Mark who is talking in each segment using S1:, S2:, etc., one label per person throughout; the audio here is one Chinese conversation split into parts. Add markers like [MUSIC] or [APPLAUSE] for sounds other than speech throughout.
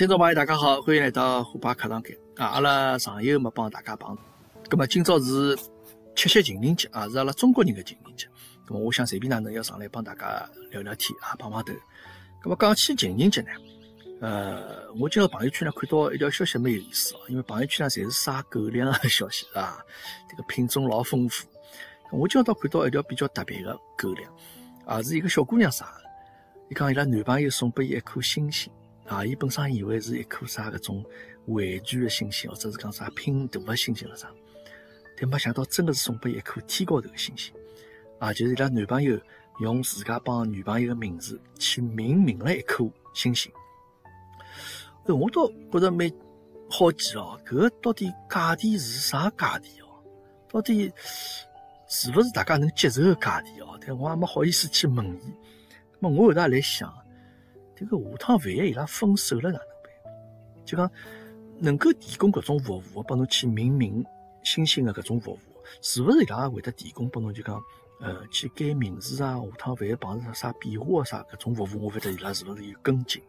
S1: 听众朋友，大家好，欢迎来到虎爸课堂间啊！阿拉上一个没帮大家帮，咁么今朝是七夕情人节啊，是阿拉中国人的情人节。咁么我想随便哪能要上来帮大家聊聊天啊，碰碰头。咁么讲起情人节呢，呃，我今朝朋友圈呢看到一条消息蛮有意思哦，因为朋友圈呢侪是晒狗粮的消息啊，这个品种老丰富。我今朝倒看到一条比较特别的狗粮，啊，是一个小姑娘晒的，伊讲伊拉男朋友送拨伊一颗星星。啊，伊本身以为是一颗啥搿种玩具的星星，或者是讲啥拼图的星星了啥，但没想到真的是送拨一颗天高头的星星。啊，就是伊拉男朋友用自家帮女朋友的名字去命名了一颗星星。哎，我倒觉得蛮好奇哦，搿个到底价钿是啥价钿哦？到底是勿是大家能接受的价钿哦？但我也没好意思去问伊。那么我后头也来想。这个下趟万一伊拉分手了哪能办？就讲能够提供搿种服务，帮侬去命名星星的搿种服务，是勿是伊拉会得提供拨侬？就讲呃，去改名字啊，下趟万一碰着啥变化啊啥搿种服务，我勿得伊拉是勿是有跟进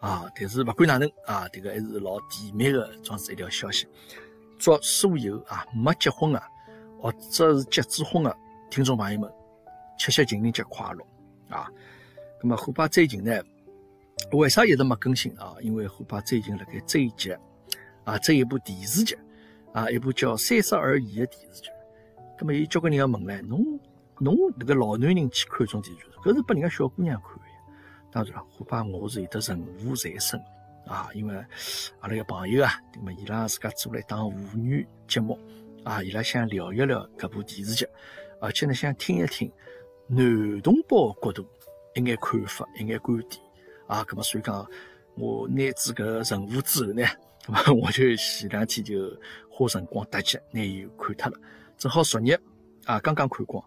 S1: 啊？但是勿管哪能啊，迭个还是老甜蜜的，装是一条消息。祝所有啊没结婚啊，或者是结子婚的听众朋友们，七夕情人节快乐啊！那么虎爸最近呢？为啥一直没更新啊？因为虎爸最近辣盖追剧啊，追一部电视剧啊，一部叫《三十而已》的电视剧。咁么有交关人要问唻，侬侬迭个老男人去看种电视剧，搿是拨人家小姑娘看的。当然了，虎爸我是有得任务在身啊，因为阿拉个朋友啊，对么伊拉自家做了一档妇女节目啊，伊拉想聊一聊搿部电视剧，而且呢想听一听男同胞角度一眼看法，一眼观点。啊，咁么所以讲，我拿住搿任务之后呢，咁 [LAUGHS] 么我就前两天就花辰光搭剧拿伊看脱了，正好昨日啊刚刚看光，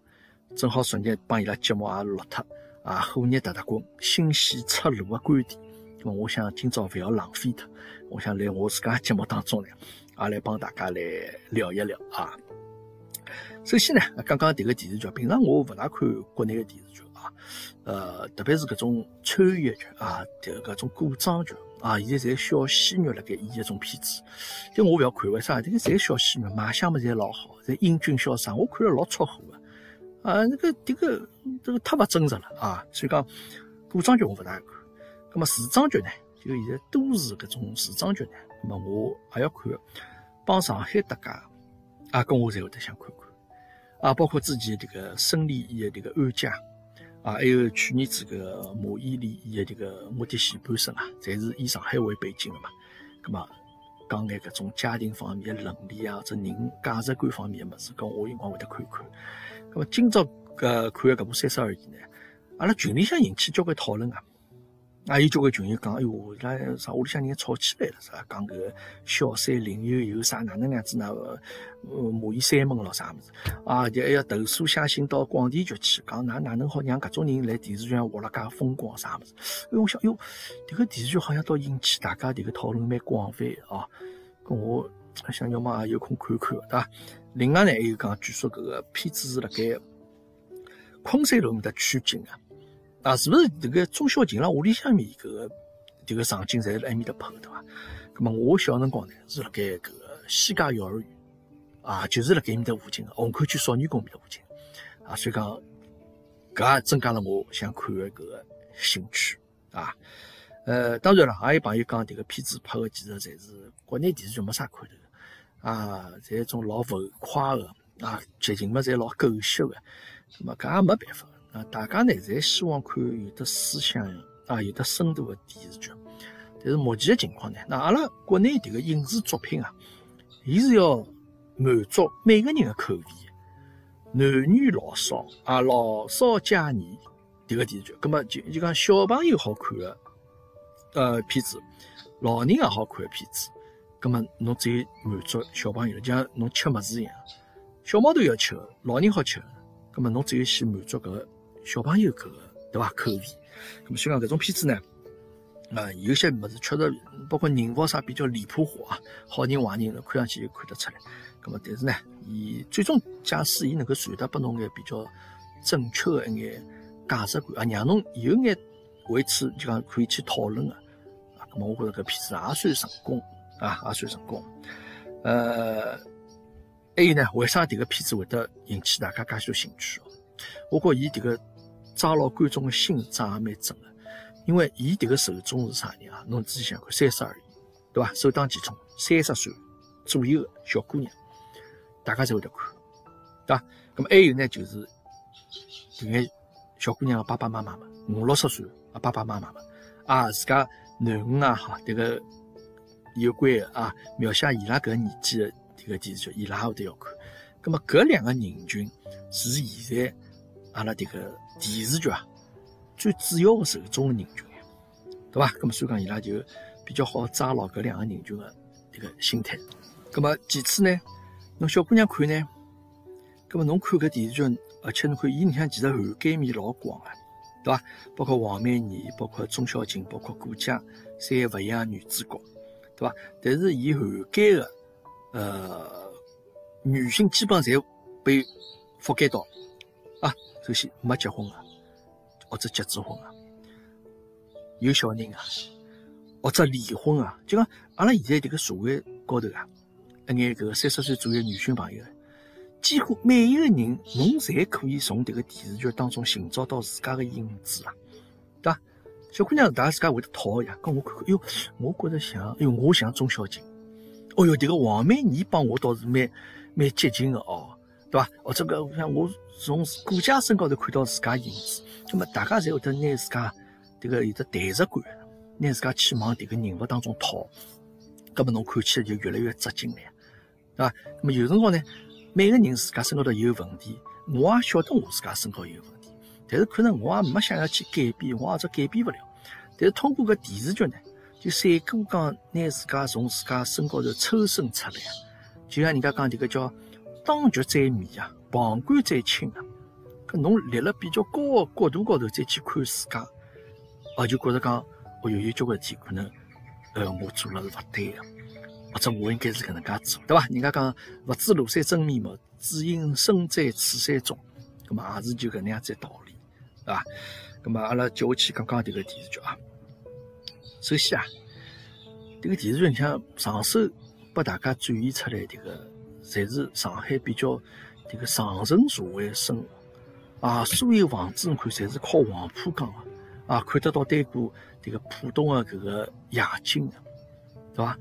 S1: 正好昨日帮伊拉节目也录脱，啊火热搭搭滚，新鲜出炉的观点，咁么我想今朝勿要浪费脱，我想来我自家节目当中呢，也来帮大家来聊一聊啊。首先呢，刚刚迭个电视剧，平常我勿大看国内的电视剧。呃，特别是搿种穿越剧啊，迭搿种古装剧啊，现在侪小鲜肉辣盖演一种片子，但我勿要看，为啥？迭个侪小鲜肉，卖相嘛侪老好，侪英俊潇洒，我看了老出火个。啊，那个迭个这个太勿真实了啊！所以讲古装剧我勿大看。那么时装剧呢？就现在都市搿种时装剧呢，那么我还要看，帮上海搭界啊，跟我侪会得想看看啊，包括之前迭个孙俪演的迭个安家。啊，还有去年子个马伊琍伊个这个我的前半生啊，侪是以上海为背景的嘛。咁么讲眼搿种家庭方面的伦理啊，或者人价值观方面的物事，咁我有辰光会得看看。咁么今朝搿看的搿部《三十而已》呢，阿拉群里向引起交关讨论啊。啊，有交关群友讲，哎哟，伊拉啥屋里向人吵起来了，是吧？讲个小三林有有啥哪能样子呢，呃，骂伊三门咯啥物事？啊，就还要投诉写信到广电局去，讲哪哪能好让搿种人来电视剧上活了介风光啥物事？哎，我想，哟，迭个电视剧好像倒引起大家迭个讨论蛮广泛啊。咁我想要么也有空看看，对伐？另外呢，还有讲，据说搿个片子是辣盖昆山路面搭取景啊。啊，是不是这个钟小琴啦屋里向面搿个迭个场景侪辣埃面搭拍的伐？咁么我小辰光呢是辣盖搿个西家幼儿园啊，就是辣盖埃面搭附近个虹口区少年宫面搭附近啊，所以讲搿也增加了我想看的搿个兴趣啊。呃，当然了，也有朋友讲迭个片子拍的其实侪是国内电视剧没啥看头啊，侪种老浮夸的啊，剧情嘛侪老狗血的，咁么搿也没办法。啊，大家呢侪希望看有的思想啊，有的深度的电视剧。但是目前的情况呢，那阿拉国内迭个影视作品啊，伊是要满足每个人的口味，男女老少啊，老少皆宜迭个电视剧。葛么就就讲小朋友好看的呃片子，老人也好看的片子，葛么侬只有满足小朋友，就像侬吃物事一样，小毛头要吃的，老人好吃的，葛么侬只有先满足搿个。小朋友个对伐？口味，咁么所以讲搿种片子呢，啊，有些物事确实包括人物啥比较离谱化，好人坏人看上去就看得出来。咁么但是呢，伊最终假使伊能够传达拨侬眼比较正确的一眼价值观啊，让侬有眼为此就讲可以去讨论啊，咁咁么我觉着搿片子也算成功啊，也算成功。呃，还有呢，为啥迭个片子会得引起大家介许多兴趣？我觉伊迭个抓牢观众的心抓也蛮准个，因为伊迭个受众是啥人啊？侬仔细想看，三十而已，对伐？首当其冲，三十岁左右个小姑娘，大家侪会得看，对伐？咁么还有呢，就是迭眼小姑娘个爸爸妈妈嘛，五六十岁啊，爸爸妈妈嘛，啊，自家囡恩啊，哈，迭个有关个啊，描写伊拉搿年纪个迭个电视剧，伊拉也会得要看。那么搿两个人群是现在阿拉迭个电视剧啊最主要的受众个人群，对伐？咁么所以讲伊拉就比较好抓牢搿两个人群个迭个心态。咁么其次呢，侬小姑娘看呢，咁么侬看搿电视剧，而且侬看伊里向其实涵盖面老广个，对伐？包括王美妮，包括钟小琴，包括顾佳，三个勿一样女主角，对伐？但是伊涵盖个呃。女性基本上侪被覆盖到啊。首先没结婚啊，或者结子婚啊，有小人啊，或者离婚啊。就讲阿拉现在迭个社会高头啊，一眼搿个三十岁左右女性朋友，几乎每一个人，侬侪可以从迭个电视剧当中寻找到自家的影子啊，对伐？小姑娘大家自家会得讨呀，跟我看看，哟，我觉着像，哟，我像钟小琴，哦哟，迭个王美妮帮我倒是蛮。蛮接近的哦，对伐？或者个像我从顾家身高头看到自家影子，那么大家侪会得拿自家迭个有的代入感，拿自家去往迭个人物当中套，那么侬看起来就越来越扎劲了，对伐？那么有辰光呢，每个人自家身高头有问题，我也晓得我自家身高有问题，但是可能我也没想要去改变，我或者改变不了。但是通过个电视剧呢，就三哥讲拿自家从自家身高头抽身出来。就像人家讲，这个叫当局者迷啊，旁观者清啊。搿侬立了比较高的角度高头再去看自家，啊，就觉着讲，哦哟，有交关事体可能，呃，我做了是勿对的，或者我应该是搿能介做，对伐？人家讲，勿知庐山真面目，只因身在此山中，搿么也是就搿能样子道理，对伐？搿么阿拉接下去讲讲迭个电视剧啊。首先啊，迭个电视剧你像上手。拨大家展现出来，迭个侪是上海比较迭个上层社会生活啊，所有房子侬看，侪是靠黄浦江啊，看得到对过迭个浦东的搿个夜景的，对伐？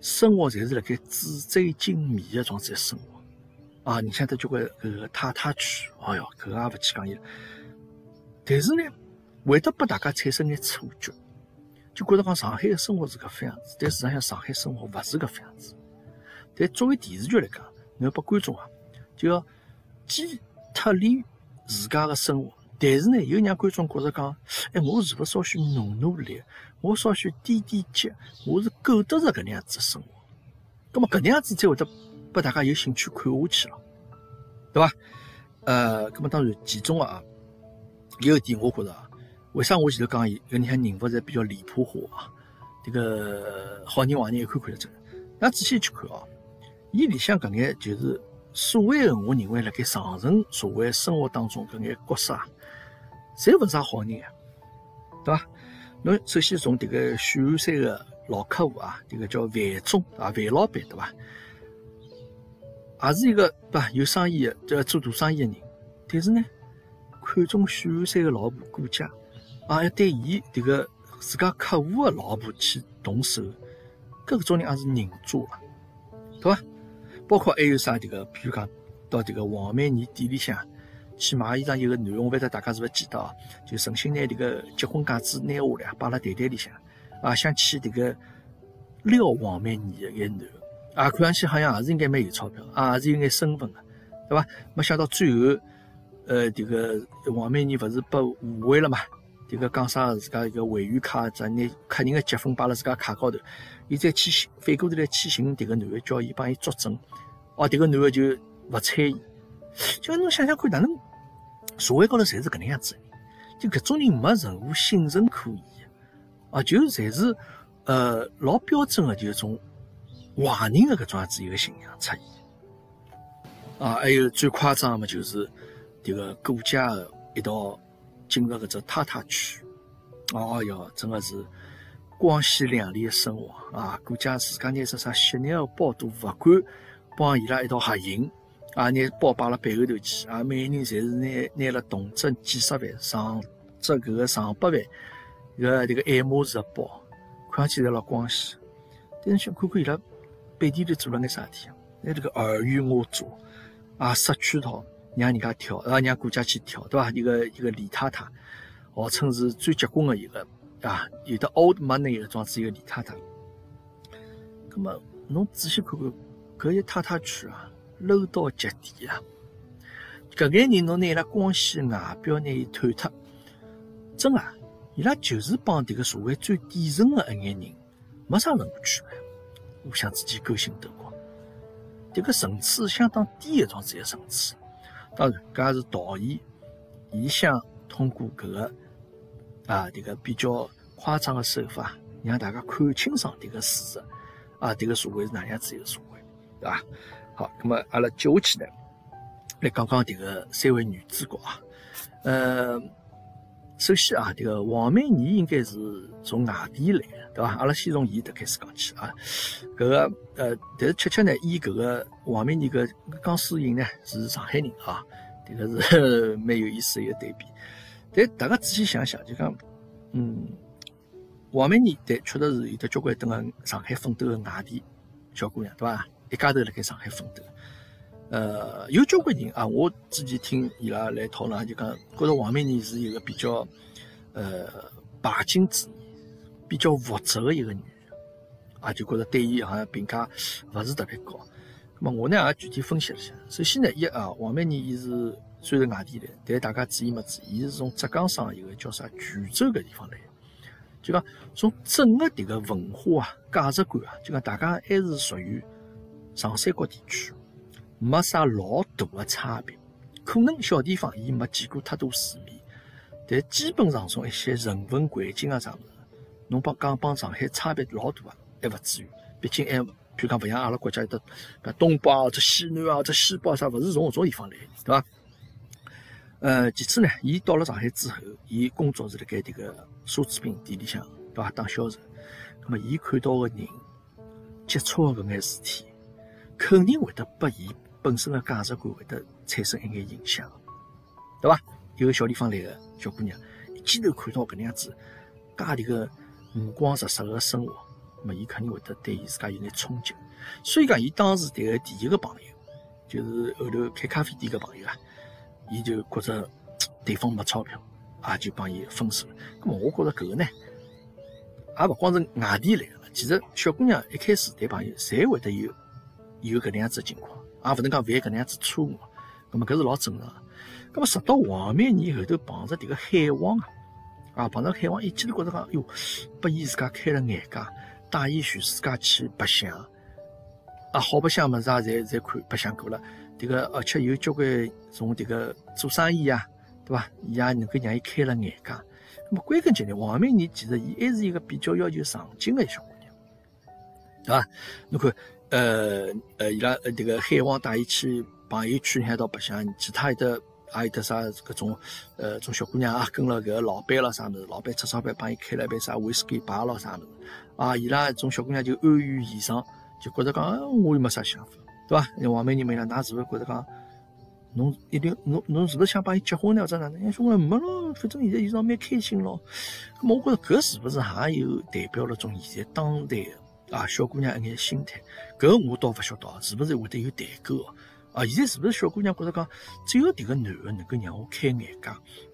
S1: 生活侪是辣盖纸醉金迷的状态生活啊，你像得交关搿个太太区，哎哟，搿个也勿去讲伊了。但是呢，会得拨大家产生眼错觉。就觉得讲上海的生活是搿副样子，但事实上上海生活勿是搿副样子。但作为电视剧来讲，你要拨观众啊，就要既脱离自家的生活，但是呢，又让观众觉着讲，哎，我是勿是稍许努努力，我稍许点点脚，我是够得着搿能样子生活。葛么搿能样子才会得拨大家有兴趣看下去了，对伐？呃，葛么当然其中啊，有一点我觉着啊。为啥我前头讲伊搿里向人物侪比较离谱化啊？迭个好人坏人一看看得出来。那仔细去看哦，伊里向搿眼就是所谓的我认为辣盖上层社会生活当中搿眼角色啊，侪勿是啥好人啊，对伐？侬首先从迭个许鞍山个老客户啊，迭个叫范总啊，范老板对伐？也是一个对伐？有生意的，叫做大生意的人，但是呢，看中许鞍山个老婆顾家。啊，要对伊迭个自家客户个老婆去动手，搿种人也是人渣啊，对伐？包括还有啥迭个，比如讲到迭个王美妮店里向去买衣裳，有个男，我勿晓得大家是勿是记得哦？就存心拿迭个结婚戒指拿下来，摆辣袋袋里向，啊，想去迭个撩王美妮的一个男，啊，看上去好像也是应该蛮有钞票，啊，也是有眼身份的，对伐？没想到最后，呃，迭个王美妮勿是被误会了嘛？迭个讲啥自家一个会员卡，再拿客人的积分摆辣自家卡高头，伊再去寻反过头来去寻迭个男的，叫伊帮伊作证，哦，迭个男的就勿睬伊。就侬想想看，哪能社会高头侪是搿能样子？就搿种人没任何信任可言，啊，就侪是呃老标准的，就一种坏人的搿种样子一个形象出现。啊，还有最夸张的就是迭个顾家的一道。进入搿只太太区，哦哟，真的是光鲜亮丽的生活啊，顾家自家拿只啥昔日的包都勿管，帮伊拉一道合影啊，拿包摆辣背后头去啊，每个人侪是拿拿了动辄几十万、上只搿个上百万个这个爱马仕的包，看上去侪老光鲜。但是想看看伊拉背地里做了眼啥事体，拿这个尔虞我诈啊，设圈套让人家跳，啊，让顾家去跳，对伐？一个一个李太太，号称是最结棍的一个。啊，有的 old money 的装置一个李太太，那么侬仔细看看，搿一太太圈啊，low 到极点啊！搿眼人侬拿伊拉光鲜外表拿伊坍脱，真啊，伊拉就是帮迭个社会最底层的一眼人没啥任何区别，互相之间勾心斗角，迭个层次相当低的装置一个层次。当然，搿也是导演，伊想通过搿个。啊，这个比较夸张的手法，让大家看清爽这个事实。啊，这个社会是哪样子一个社会，对吧？好，那么阿拉接下去呢，来讲讲这个三位女主角啊。呃，首先啊，这个王美妮应该是从外地来的，对吧？阿拉先从伊的开始讲起啊。搿个呃，但是确切呢，伊搿个王美妮搿江疏影呢是上海人啊，这个是 [LAUGHS] 蛮有意思的一个对比。但大家仔细想想，就讲，嗯，王美妮对，确实是有的交关等个上海奋斗的外地小姑娘，对伐？一家头辣盖上海奋斗，呃，有交关人啊，我之前听伊拉来讨论，就讲觉着王美妮是一个比较，呃，拜金主义、比较物质的一个女人，啊，就觉着对伊好像评价勿是特别高。那么我呢也具体分析了一下，首先呢，一啊，王美妮伊是。虽然外地来，但大家注意没注意？伊是从浙江省一个叫啥衢州个地方来，就讲从整个迭个文化啊、价值观啊，就讲大家还是属于长三角地区，没啥老大的差别。可能小地方伊没见过太多世面，但基本上从一些人文环境啊啥物事，侬帮讲帮上海差别老大啊，还勿至于。毕竟还，譬如讲勿像阿拉国家有的东北啊、或者西南啊、或者西北啥，勿是从搿种地方来，对伐？呃，其次呢，伊到了上海之后，伊工作是辣盖迭个奢侈品店里向，对伐？当销售。那么，伊看到个人接触个搿眼事体，肯定会得拨伊本身个价值观会得产生一眼影响，对伐？一个小地方来个小姑娘，一记头看到搿能样子，介迭个五光十色个生活，那么伊肯定会得对伊自家有眼冲击。所以讲，伊当时迭个第一个朋友，就是后头开咖啡店个朋友啊。伊就觉着对方没钞票，[TSK] 也就帮伊分手了。咁么，我觉着搿个呢，也勿光是外地来个，其实小姑娘一开始谈朋友，侪会得有有搿能样子情况，也勿能讲犯搿能样子错误。咁么搿是老正常。咁么直到黄美年后头碰着迭个海王啊，啊碰着海王，一记头觉着讲，哟，拨伊自家开了眼界，带伊全世界去白相，啊好白相物事啊，侪侪看白相过了。迭个而且有交关从迭个做生意啊，对伐？伊也能够让伊开了眼界。那么归根结底，王美妮其实伊还是一个比较要求上进的小姑娘，对伐？侬看，呃呃，伊拉迭个海王带伊去朋友圈海道白相，其他有的也有的啥搿种呃种小姑娘啊，跟了搿老板咯啥物事，老板出钞票帮伊开了一杯啥威士忌吧咯啥物事，啊，伊拉种小姑娘就安于现状，就觉着讲，我又没啥想法。对伐？王美妮问伊拉，㑚是勿是觉着讲，侬一定侬侬是勿是想帮伊结婚呢？或者哪能？兄弟没咯，反正现在伊上蛮开心咯。咁我觉着搿是勿是也有代表了种现在当代啊小姑娘一眼心态？搿我倒勿晓得，是勿是会得有代沟？啊，现在是勿是小姑娘觉着讲，只有迭个男个能够让我开眼界，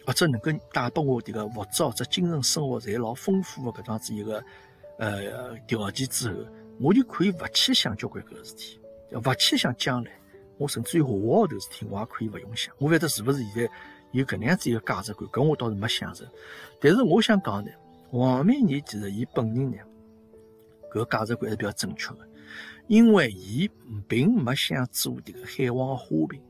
S1: 或者能够带拨我迭个物质或者精神生活侪老丰富个搿样子一个呃条件之后，我就可以勿去想交关搿个事体。勿去想将来，我甚至于下号头事体，我也可以勿用想。我勿晓得是勿是现在有搿能样子一个价值观，搿我倒是没想着。但是我想讲呢，王美妮其实伊本人呢，搿价值观还是比较正确的，因为伊并没想做迭个海王的花瓶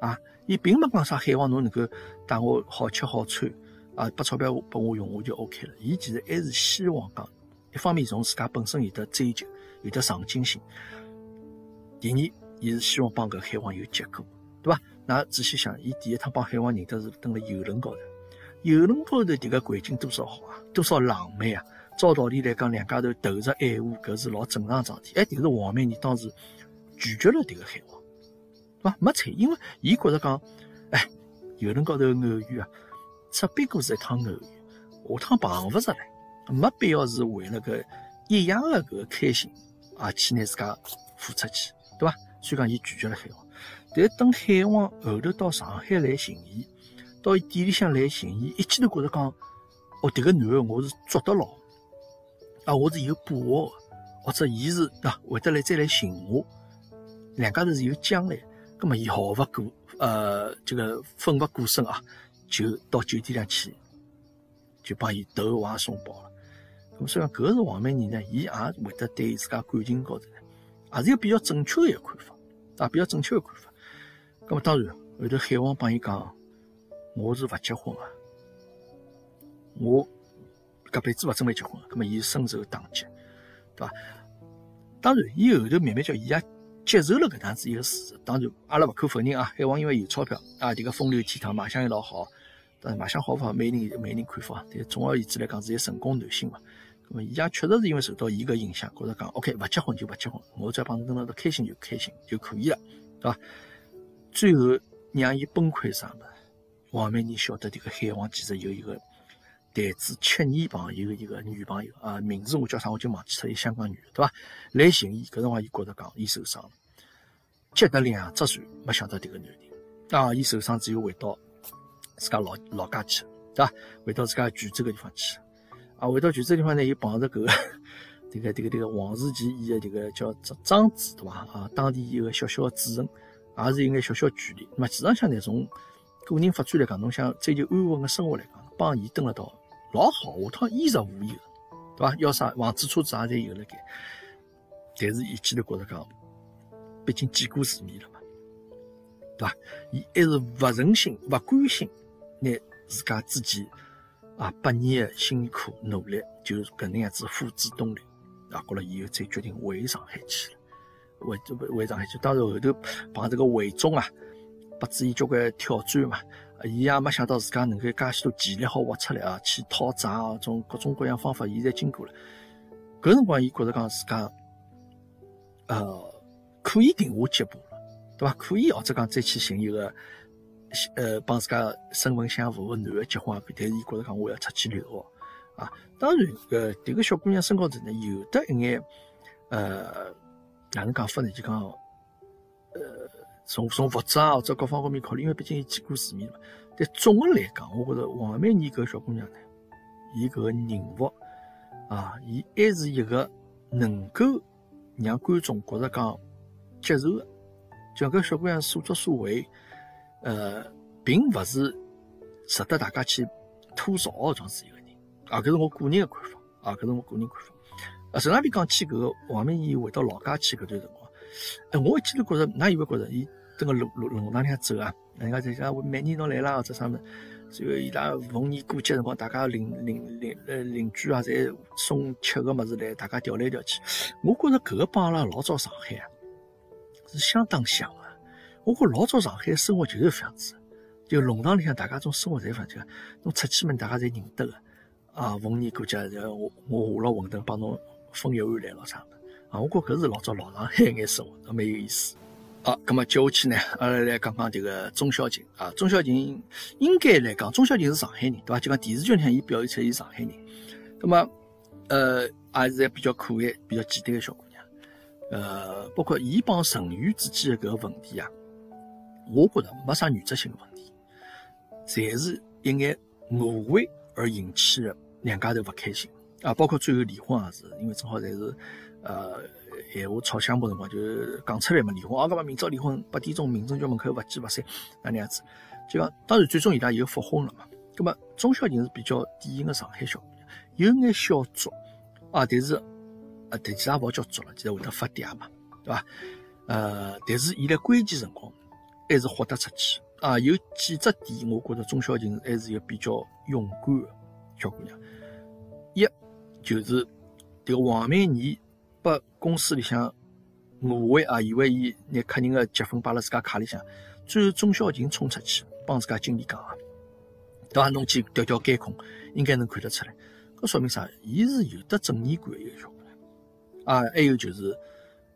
S1: 啊，伊并没讲啥海王侬能够带我好吃好穿啊，把钞票拨我用我就 OK 了。伊其实还是希望讲，一方面从自家本身有的追求，有的上进心。第二，伊是希望帮搿海王有结果，对伐？那仔细想，伊第一趟帮海王认得是蹲辣游轮高头，游轮高头迭个环境多少好啊，多少浪漫啊！照道理来讲，两家头投入爱护，搿是老正常状态。哎，但是王美妮当时拒绝了迭个海王，对伐？没睬，因为伊觉着讲，哎，游轮高头偶遇啊，只不过是一趟偶遇，下趟碰勿着了，没必要是为了搿一样的搿个开心啊，去拿自家付出去，对伐？所以讲，伊拒绝了海王。但等海王后头到上海来寻伊，到伊店里向来寻伊，一记头觉着讲，哦，迭个男的我是捉得牢，啊，我是有把握的，或者伊是喏会得来再来寻我，两家头是有将来。葛末伊毫勿过，呃，这个奋不顾身啊，就到酒店上去，就帮伊投怀送抱了。咁所以讲，搿是王美妮呢，伊也会得对自家感情高头，也是一个比较正确的一个看法，啊，比较正确的看法。咁么当然，后头海王帮伊讲，我是勿结婚个，我搿辈子勿准备结婚。咁么伊深受打击，对伐？当然，伊后头慢慢叫伊也接受了搿样子一个事实。当然，阿拉勿可否认啊，海王因为有钞票啊，迭个风流倜傥，卖相也老好。但是卖相好勿好，每人有每人看法。但总而言之来讲，是一个成功男性嘛。那么伊也确实是因为受到伊个影响，觉着讲，OK，勿结婚就勿结婚，我只要帮侬跟侬开心就开心就可以了，对伐？最后让伊崩溃啥么？王美妮晓得这个海王其实有一个台子七年旁有一个女朋友啊，名字我叫啥我就忘记了，一香港女的对伐？来寻伊，搿辰光伊觉着讲伊受伤了，接得两只船，没想到这个男人啊，伊受伤之后回到自家老老家去，对伐？回到自家泉州个地方去，啊，回到泉州地方呢，又碰着搿个 [LAUGHS] 这个这个这个王世奇演的这个叫张张子对伐？啊，当地一个小小的主人。也是有眼小小距离，那么实际上呢，从个人发展来讲，侬想追求安稳的生活来讲，帮伊蹲了到老好，下趟衣食无忧，对伐？要啥房子车子也侪有了该。但是伊记头觉着讲，毕竟见过世面了嘛，对伐？伊还是勿忍心、勿甘心，拿自家自己啊八年的辛苦努力，就搿能样子付之东流，啊，过了以后再决定回上海去了。回回回上海去，当然后头碰这个韦忠啊，拨子伊交关挑战嘛，伊也没想到自家能够介许多潜力好挖出来啊，去讨债啊，种各种各样方法，伊侪经过了。搿辰光，伊觉着讲自家，呃，可以定下脚步了，对伐？可以或者讲再去寻一个，呃，帮自家身份相符个男的结婚，但是伊觉着讲我要出去留学啊。当然，呃，迭个小姑娘身高头呢，有的一眼，呃。哪能讲法呢？就讲，呃，从从物质啊或者各方面考虑，因为毕竟伊见过世面嘛。但总的来讲，我觉着王美妮搿小姑娘呢，伊搿个人物啊，伊还是一个能够让观众觉着讲接受的。就搿小姑娘所作所为，呃，并勿是值得大家去吐槽的这样子一个人。啊，搿是我个人的看法。啊，搿是我个人看法。啊，陈那边讲起搿个王美妮回到老家去搿段辰光，哎，我一记头觉着，哪以为觉着伊蹲个路路路上里向走啊？人家在讲每年侬来啦或者啥么，随后伊拉逢年过节辰光，大家邻邻邻呃邻居啊，侪送吃个物事来，大家调来调去。我觉着搿个帮阿拉老早上海啊是相当像。我觉老早上海生活就是搿样子，就弄堂里向大家种生活侪反正，侬出去嘛，大家侪认得个啊。逢年过节，我我下了馄饨帮侬。分一碗来了啥的啊！我觉搿是老早老上海眼生活，蛮有意思。好，咁么接下去呢，阿拉来讲讲迭个钟小琴啊。钟小琴应该来讲，钟小琴是上海人，对伐？就讲电视剧里向伊表现出伊上海人。咁么，呃，也是比较可爱、比较简单个小姑娘。呃，包括伊帮陈宇之间的搿个问题啊，我觉着没啥原则性的问题，侪是一眼误会而引起的两家头勿开心。啊，包括最后离婚也是，因为正好侪是，呃，闲话吵相骂辰光，就讲出来嘛，离婚。啊，搿么明朝离婚，八点钟民政局门口勿见勿散，那能样子。就讲，当然最终伊拉又复婚了嘛。搿么钟小琴是比较典型的上海小姑娘，有眼小作，啊，但是，啊，其实也勿好叫作了，其实会得发嗲嘛，对伐？呃，但是伊在关键辰光还是豁得出去。啊，有几只点，我觉着钟小琴还是一个比较勇敢的小姑娘。一就是这个王美妮把公司里向误会啊，以为伊拿客人的积分摆辣自家卡里向，最后钟小琴冲出去帮自家经理讲啊，对伐？侬去调调监控，应该能看得出来。搿说明啥？伊是有得正义感的一个小姑娘。啊，还有就是，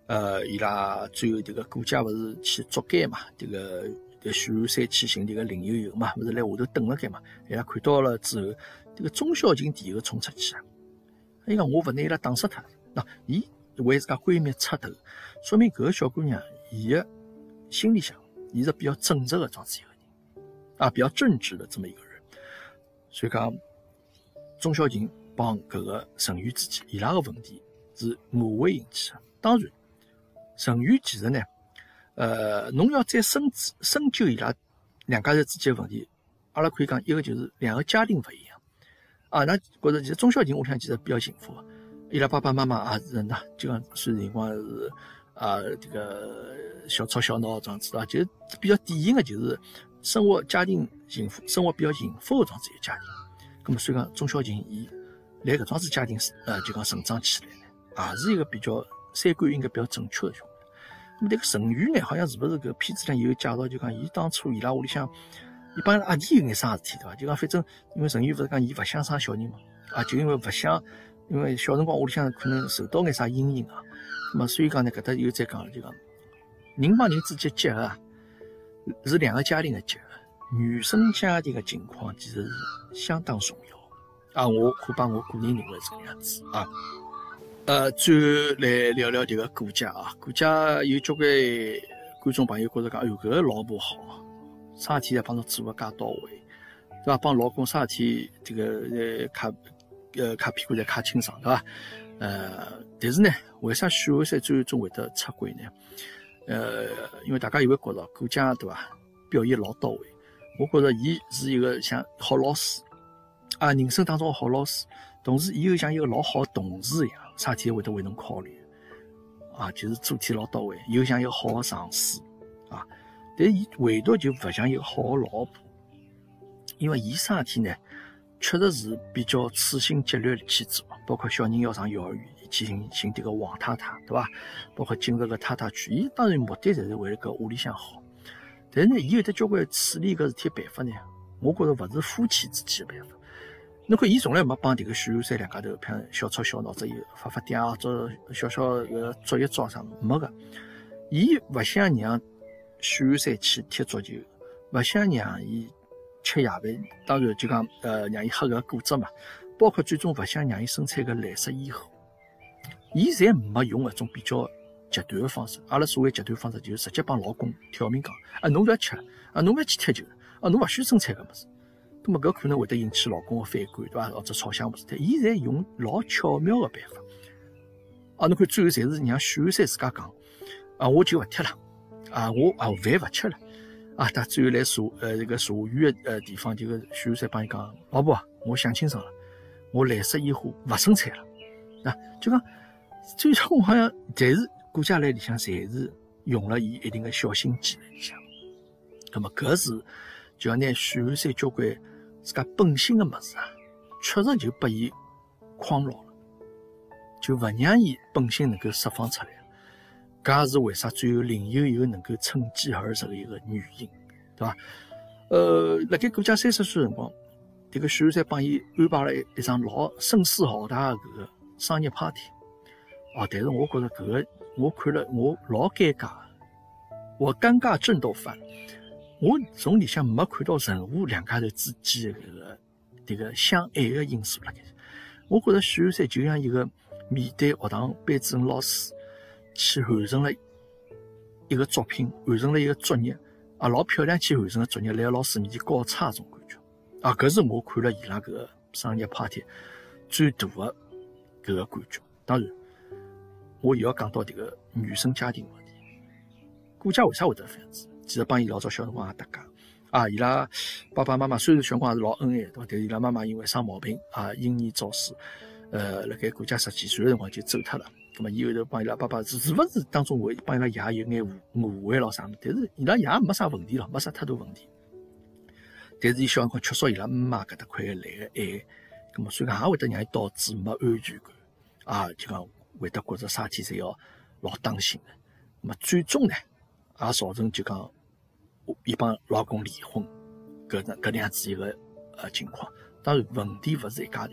S1: 呃，伊拉最后迭个顾家勿是去捉奸嘛？迭个迭许寒山去寻迭个林悠悠嘛，勿是辣下头等辣盖嘛？伊拉看到了之后，迭个钟小晴第一个冲出去啊！伊讲我勿拿伊拉打死脱，喏，伊为自家闺蜜出头，说明搿个小姑娘伊个心里向，伊是比较正直个这样子一个人，啊，比较正直的这么一个人。所以讲，钟小晴帮搿个陈宇之间，伊拉个问题。是误会引起的。当然，陈宇其实呢，呃，侬要再深深究伊拉两家人之间问题，阿拉可以讲一个就是两个家庭勿一样。啊，那觉着其实钟小琴，我想其实比较幸福，伊拉爸爸妈妈也是人呐，就讲虽然情况是啊，这个小吵小闹这样子啊，就比较典型的，就是生活家庭幸福，生活比较幸福的这样子一个家庭。那么，所以讲钟小琴伊来搿桩子家庭呃，就讲成长起来。也是一个比较三观应该比较正确的兄弟。那么这个陈宇呢，好像是不是搿片子里有介绍，就讲伊当初伊拉屋里向，伊帮阿弟有眼啥事体对伐？就讲反正因为陈宇勿是讲伊勿想生小人嘛，啊，就因为勿想，因为小辰光屋里向可能受到眼啥阴影啊。那么所以讲呢，搿搭又再讲了，就讲人帮人之间结合是两个家庭的结合，原生家庭的情况其实是相当重要啊。我可把我个人认为是这个样子啊。呃，最后来聊聊这个顾家啊。顾家有交关观众朋友觉着讲，哎哟，搿个老婆好，啥事体侪帮侬做个介到位，对伐？帮老公啥事体这个呃卡呃卡屁股侪卡清爽，对伐？呃，但是呢，为啥许寒山最终会得出轨呢？呃，因为大家有会觉着顾家对伐？表现老到位，我觉着伊是一个像好老师啊，人生当中个好老师，同时伊又像一个老好同事一样。啥体会得为侬考虑啊？就是做体老到位，又像一个好的上司啊。但伊唯独就勿像一个好的老婆，因为伊啥体呢，确实是比较处心积虑去做，包括小人要上幼儿园，去寻寻迭个王太太，对伐？包括进入个太太区，伊当然目的侪是为了搿屋里向好。但是呢，伊有得交关处理搿事体办法呢，我觉着勿是夫妻之间的办法。侬看，伊从来没帮迭个许寒山两家头，像小吵小闹，只有发发嗲啊，做小小个作一招啥没个。伊勿想让许寒山去踢足球，勿想让伊吃夜饭，当然就讲呃让伊喝个果汁嘛。包括最终勿想让伊生产个蓝色烟火，伊侪没用搿种比较极端个方式。阿拉所谓极端方式，就是直接帮老公挑明讲：啊，侬勿要吃，啊，侬勿要去踢球，啊，侬勿许生产搿物事。那么搿可能会得引起老公的反感，对伐？或者吵相骂事体。伊在用老巧妙的办法。啊，侬看最后侪是让许寒山自家讲，啊，我就勿踢了，啊，我啊饭勿吃了，啊，他最后来茶呃这个茶园的呃地方，就个许寒山帮伊讲，老婆，我想清爽了，我蓝色烟花勿生产了。啊，就讲最终好像，但是顾家来里向侪是用了伊一定的小心机在里向。那么搿是就要拿许寒山交关。自家本性的么子啊，确实就被伊框牢了，就勿让伊本性能够释放出来。搿也是为啥最后林悠悠能够乘机而入的一个原因，对伐？呃，辣盖顾家三十岁辰光，迭个许寒山帮伊安排了一一场老声势浩大的搿个生日 party。哦，但是我觉着搿个我看了我老尴尬，我尴尬症都犯。我从里向没看到任何两家头之间的搿个迭个相爱的因素了。我觉着许寒山就像一个面对学堂班主任老师去完成了一个作品，完成了一个作业啊，老漂亮去完成个作业，来老师面前交差种感觉啊，搿是我看了伊拉搿个生日 party 最大的搿个感觉。当然，我又要讲到迭个原生家庭问题，顾家为啥会得这样子？其实帮伊老早小辰光也搭界啊，伊拉爸爸妈妈虽然小辰光也是老恩爱，对伐？但是伊拉妈妈因为生毛病啊，英年早逝，呃，辣盖顾家十几岁个辰光就走脱了。咁么伊后头帮伊拉爸爸是是勿是当中会帮伊拉爷有眼误误会咯啥物？但是伊拉爷没啥问题咯，没啥太大问题。但是伊小辰光缺少伊拉姆妈搿搭块来个爱，咁么所以讲也会得让伊导致没安全感啊，就讲会得觉着啥体侪要老当心的。咁么最终呢？也造成就讲，伊帮老公离婚，搿能搿样子一个呃情况。当然问题勿是一家头，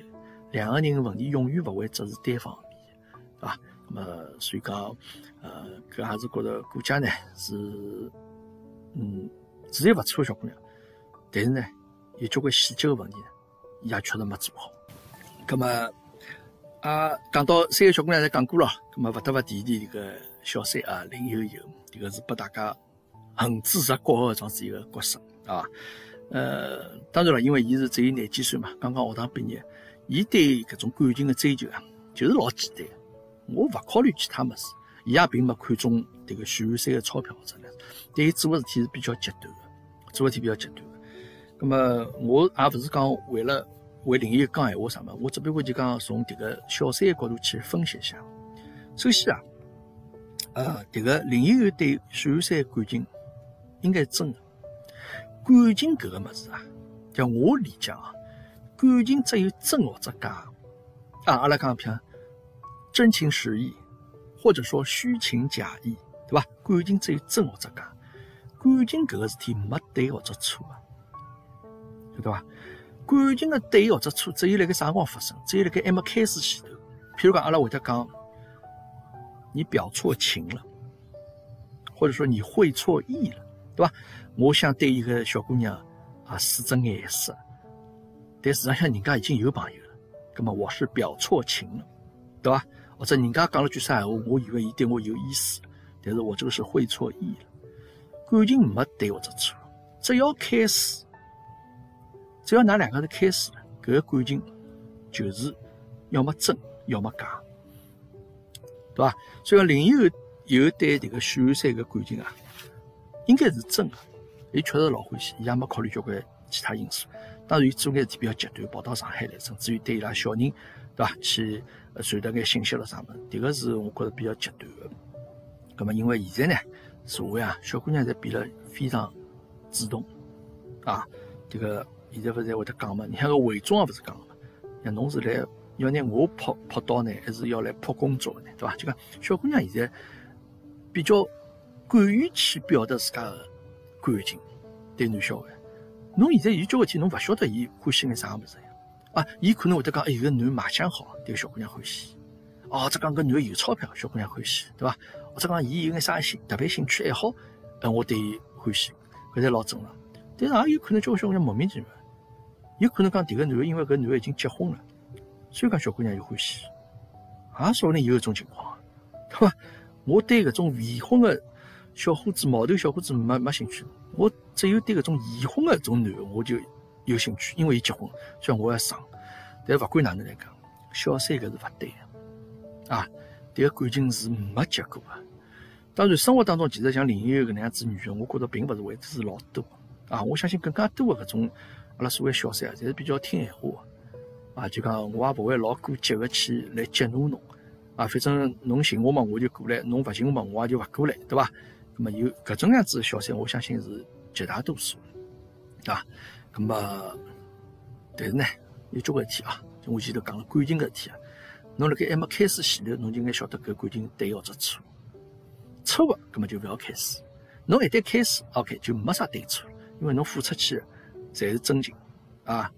S1: 两个人问题永远勿会只是单方面，对伐？那么所以讲，呃，搿还是觉着顾佳呢是，嗯，是一勿错个小姑娘，但是呢，有交关细节个问题呢，伊也确实没做好。那么啊，讲到三个小姑娘侪讲过了，那么勿得勿提提这个小三啊林悠悠，这个是拨大家横指直过个这样子一个角色啊。呃，当然了，因为伊是只有廿几岁嘛，刚刚学堂毕业，伊对搿种感情的追求啊，就是老简单。我勿考虑其他物事，伊也并没看中迭个许寒山的钞票或者呢，对伊做个事体是比较极端的，做事体比较极端的。那么我也勿是讲为了为另一个讲闲话啥么，我只不过就讲从迭个小三的角度去分析一下。首先啊，呃，迭个林一对许寒山感情应该是真的。感情搿个物事啊，叫我理解啊，感情只有真或者假啊。阿拉讲譬真情实意，或者说虚情假意，对吧？感情只有真或者假，感情搿个事体没对或者错啊，晓得伐？感情的对或者错，只有辣盖啥辰光发生？只有辣盖还没开始前头。譬如讲，阿拉会得讲，你表错情了，或者说你会错意了，对吧？我想对一个小姑娘啊使着眼色，但实际上人家已经有朋友了，那么我是表错情了，对吧？或者人家讲了句啥闲话，我以为伊对我有意思，但是我这个是会错意了。感情没对或者错，只要开始，只要㑚两个人开始了，搿个感情就是要么真，要么假，对吧？所以讲林有有对这个许寒山个感情啊，应该是真的。伊确实老欢喜，伊也没考虑交关其他因素。当然，伊做眼事体比较极端，跑到上海来，甚至于对伊拉小人，对伐？去传达眼信息了啥物事，迭个是我觉着比较极端个。葛么，因为现在呢，社会啊，小姑娘侪变得非常主动啊。迭个现在勿是会得讲嘛？你像个伪装也勿是讲嘛？像侬是来要拿我泡泡到呢，还是要来泡工作呢？对伐？就讲小姑娘现在比较敢于去表达自家的。感情对男小孩，侬现在有交关天，侬勿晓得伊欢喜眼啥物事呀？啊，伊可能会得讲，哎，有个男卖相好，迭个小姑娘欢喜；哦，者讲搿男有钞票，小姑娘欢喜，对伐？或者讲伊有眼啥兴特别兴趣爱好，呃，我对伊欢喜，搿才老正常。但是也有可能交关小姑娘莫名其妙，有可能讲迭个男因为搿男已经结婚了，所以讲小姑娘就欢喜，也说不定有一种情况，对伐？我对搿种未婚的。小伙子、毛头小伙子没没兴趣，我只有对搿种已婚的种男，我就有兴趣，因为伊结婚，所以我要上。但勿管哪能来讲，小三搿是勿对的，啊，迭个感情是没结果的。当然，生活当中其实像林有搿能样子女的，我觉着并勿是会是老多啊。我相信更加多的搿种阿拉所谓小三啊，侪是比较听闲话的啊。就讲我也勿会老过激的去来激怒侬啊，反正侬寻我嘛，我就过来；侬勿寻我嘛，我也就勿过来，对伐？那么有搿种样子的小三，我相信是绝大多数，啊，那么但是呢，有交关事体啊，就我前头讲了感情搿事体啊，侬辣盖还没开始前头，侬就应该晓得搿感情对或者错，错的，搿么就勿要开始。侬一旦开始，OK，就没啥对错，因为侬付出去的侪是真情啊，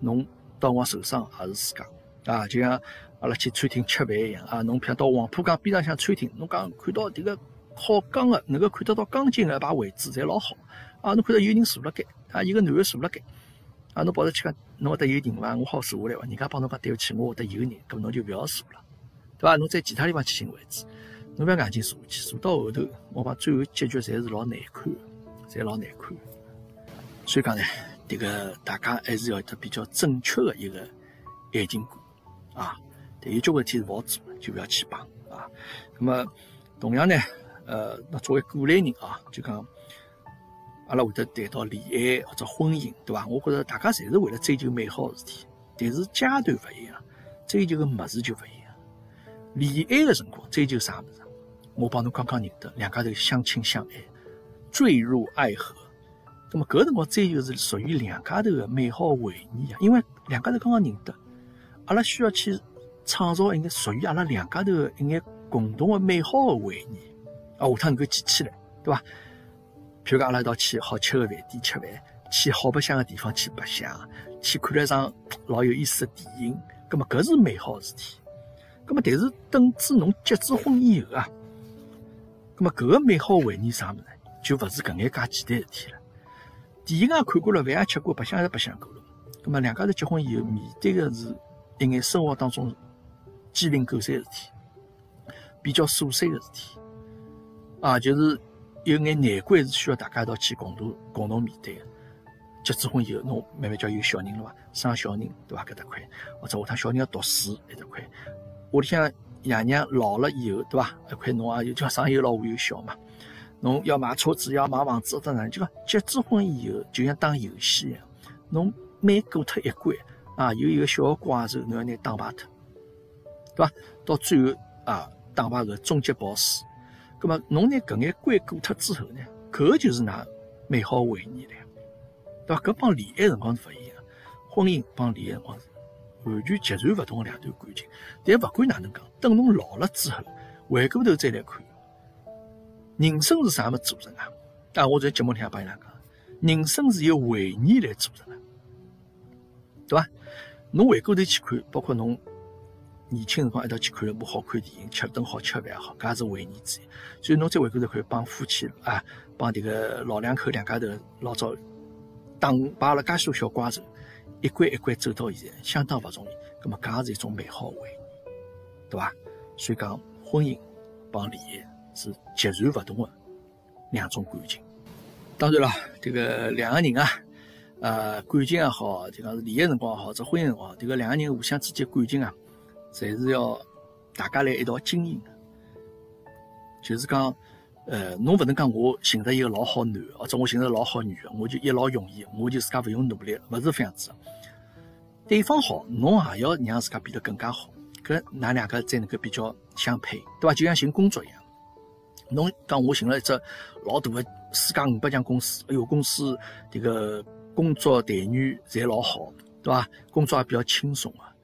S1: 侬到我受伤也是自家啊，就像阿拉去餐厅吃饭一样啊，侬譬如到黄浦江边浪向餐厅，侬讲看到迭个。好钢的，能够看得到钢筋的一排位置，侪老好。啊，侬看到有人坐辣盖，啊，一个男的坐辣盖，啊，侬跑着去讲，侬会得有人伐？我好坐下来伐？人家帮侬讲对勿起，我会得有人，搿侬就勿要坐了，对伐？侬在其他地方去寻位置，侬勿要硬劲坐下去，坐到后头，我讲最后结局侪是老难看的，侪老难看。所以讲呢，迭个大家还是要得比较正确的一个爱情观啊。但有交关事体是勿好做，就勿要去碰啊。那么同样呢。呃，那作为过来人啊，就讲阿拉会得谈到恋爱或者婚姻，对伐？我觉着大家侪是为了追求美好的事体，但是阶段勿一样，追求个物事就勿一样。恋爱的辰光追求啥物事？我帮侬刚刚认得，两家头相亲相爱，坠入爱河。那么搿辰光追求是属于两家头的美好回忆啊，因为两家头刚刚认得，阿拉需要去创造一个属于阿拉两家头一眼共同的美好的回忆。啊，下趟能够记起来，对伐？譬如讲，阿拉一道去好吃个饭店吃饭，去好白相个地方去白相，去看了一场老有意思个电影，葛么搿是美好个事体。葛么但是等至侬结子婚以后啊，葛么搿个美好回忆啥物事呢，就勿是搿眼介简单事体了。电影也看过了，饭也吃过，白相也白相过了。葛么两家头结婚以后，面对个是一眼生活当中鸡零狗碎的事体，比较琐碎个事体，啊，就是有眼难关是需要大家一道去共同共同面对的。结子婚以后，侬慢慢叫有小人了伐？生小人对伐？搿搭块，或者下趟小人要读书搿搭块，屋里向爷娘老了以后对伐？一块侬也有叫上有老下有小嘛。侬要买车子，要买房子，等等，就讲结子婚以后，就像打游戏一样，侬每过脱一关啊，有一个小怪兽，侬要拿打败脱，对伐？到最后啊，打败个终极 BOSS，葛么侬拿搿眼关过脱之后呢，搿就是㑚美好回忆了，对伐？搿帮恋爱辰光是勿一样，婚姻帮恋爱辰光是完全截然勿同个两段感情。但勿管哪能讲，等侬老了之后，回过头再来看。人生是啥么组成啊？啊，我在节目里向帮伊拉讲，人生是由回忆来组成的，对伐？侬回过头去看，包括侬年轻辰光一道去看一部好看电影，吃顿好吃饭也好，搿也是回忆之一。所以侬再回过头看，帮夫妻啊，帮迭个老两口两家头老早打摆了介许多小怪兽，一关一关走到现在，相当勿容易。葛末搿也是一种美好回忆，对伐？所以讲婚姻帮恋爱。是截然勿同的两种感情。当然了，这个两个人啊，呃，感情也好，就讲是恋爱辰光也好，或者婚姻辰光，这个两个人互相之间感情啊，侪是要大家来一道经营的。就是讲，呃，侬勿能讲我寻着一个老好男，或者我寻着老好女，我就一劳永逸，我就自家勿用努力，勿是这样子。对方好，侬也要让自家变得更加好，搿㑚两个才能够比较相配，对伐？就像寻工作一样。侬讲我寻了一只老大的世界五百强公司，哎哟，公司这个工作待遇侪老好，对伐？工作也比较轻松啊。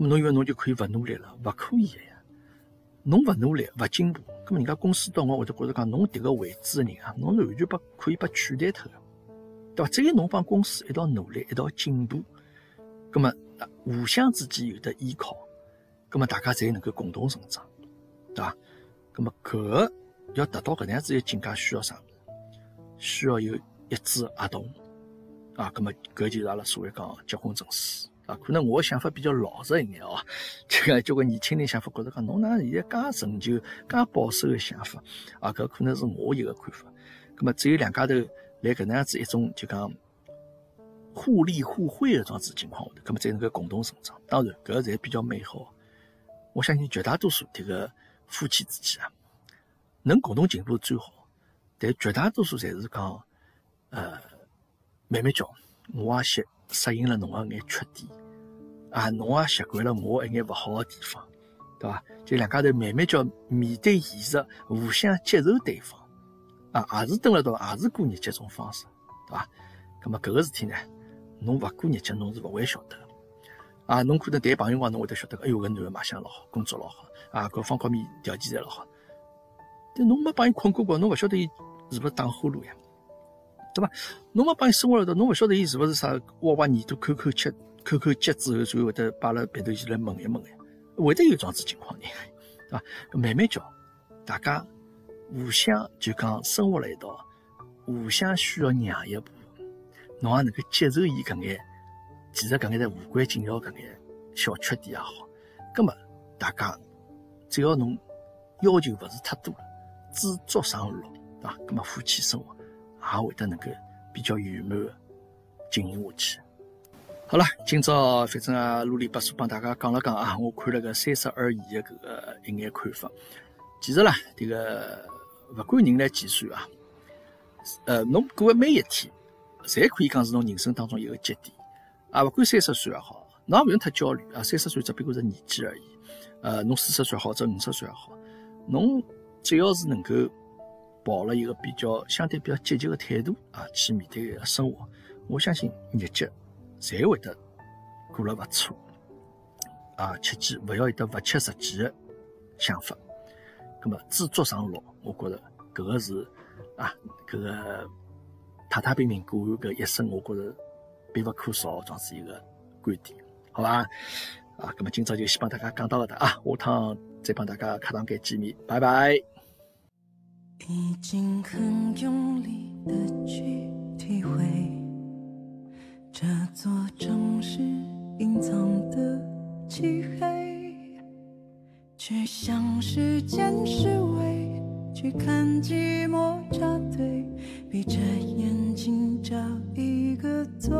S1: 那么侬以为侬就可以勿努力了？勿可以个呀！侬勿努力，勿进步，那么人家公司到我会得觉着讲，侬迭个位置的人啊，侬是完全被可以被取代脱的，对伐？只有侬帮公司一道努力，一道进步，那么互相之间有得依靠，那么大家才能够共同成长，对伐？那么搿。要达到搿能样子一个境界，需要啥？需要有一纸合同啊！葛么搿就是阿拉所谓讲结婚证书啊。可能我个想法比较老实一眼哦，这个交关年轻人想法觉着讲，侬哪现在介陈旧、介保守个想法啊？搿可能是我一个看法。葛么只有两家头来搿能样子一种就讲互利互惠个状子情况下头，葛么才能够共同成长。当然，搿侪比较美好。我相信绝大多数迭个夫妻之间啊。能共同进步最好，但绝大多数侪是讲，呃，慢慢教，我也习适应了侬个眼缺点，啊，侬也习惯了我一眼勿好个地方，对伐？就两家头慢慢叫面对现实，互相接受对方，啊，也是蹲辣到，也是过日节种方式，对伐？咁么搿个事体呢，侬勿过日节，侬是勿会晓得，啊，侬可能谈朋友光侬会得晓得，哎哟，搿男个卖相老好，工作老好，啊，各方各面条件侪老好。但侬没帮伊困过觉，侬勿晓得伊是勿是打呼噜呀，对伐？侬没帮伊生活了头，侬勿晓得伊是勿是啥挖挖耳朵、抠抠吃、抠抠脚之后，最后会得摆了鼻头前来闻一闻呀？会得有桩子情况呢，对伐？慢慢教，大家互相就讲生活了一道，互相需要让一步，侬也能够接受伊搿眼，其实搿眼在无关紧要搿眼小缺点也好，葛么大家只要侬要求勿是太多了。知足常乐，对伐？那么夫妻生活也会得能够比较圆满的进行下去。好了，今朝反正啊啰里吧嗦帮大家讲了讲啊，我看了个三十而已的搿个一眼看法。其实啦，这个勿管人来计算啊，呃，侬过的每一天，侪可以讲是侬人生当中一个节点啊。勿管三十岁也好，侬勿用太焦虑啊。三十岁只不过是年纪而已。呃，侬四十岁好，或者五十岁也好，侬。只要是能够抱了一个比较相对比较积极的态度啊，去面对生活，我相信日节侪会得过了勿错啊。切记勿要有得勿切实际的想法。那么知足常乐，我觉着搿个是啊，搿个太太平平过完搿一生，我觉着必不可少，这样子一个观点，好吧？啊，那么今朝就先帮大家讲到搿搭啊，下趟再帮大家课堂间见面，拜拜。
S2: 已经很用力的去体会，这座城市隐藏的漆黑，去向时间示威，去看寂寞扎堆，闭着眼睛找一个座。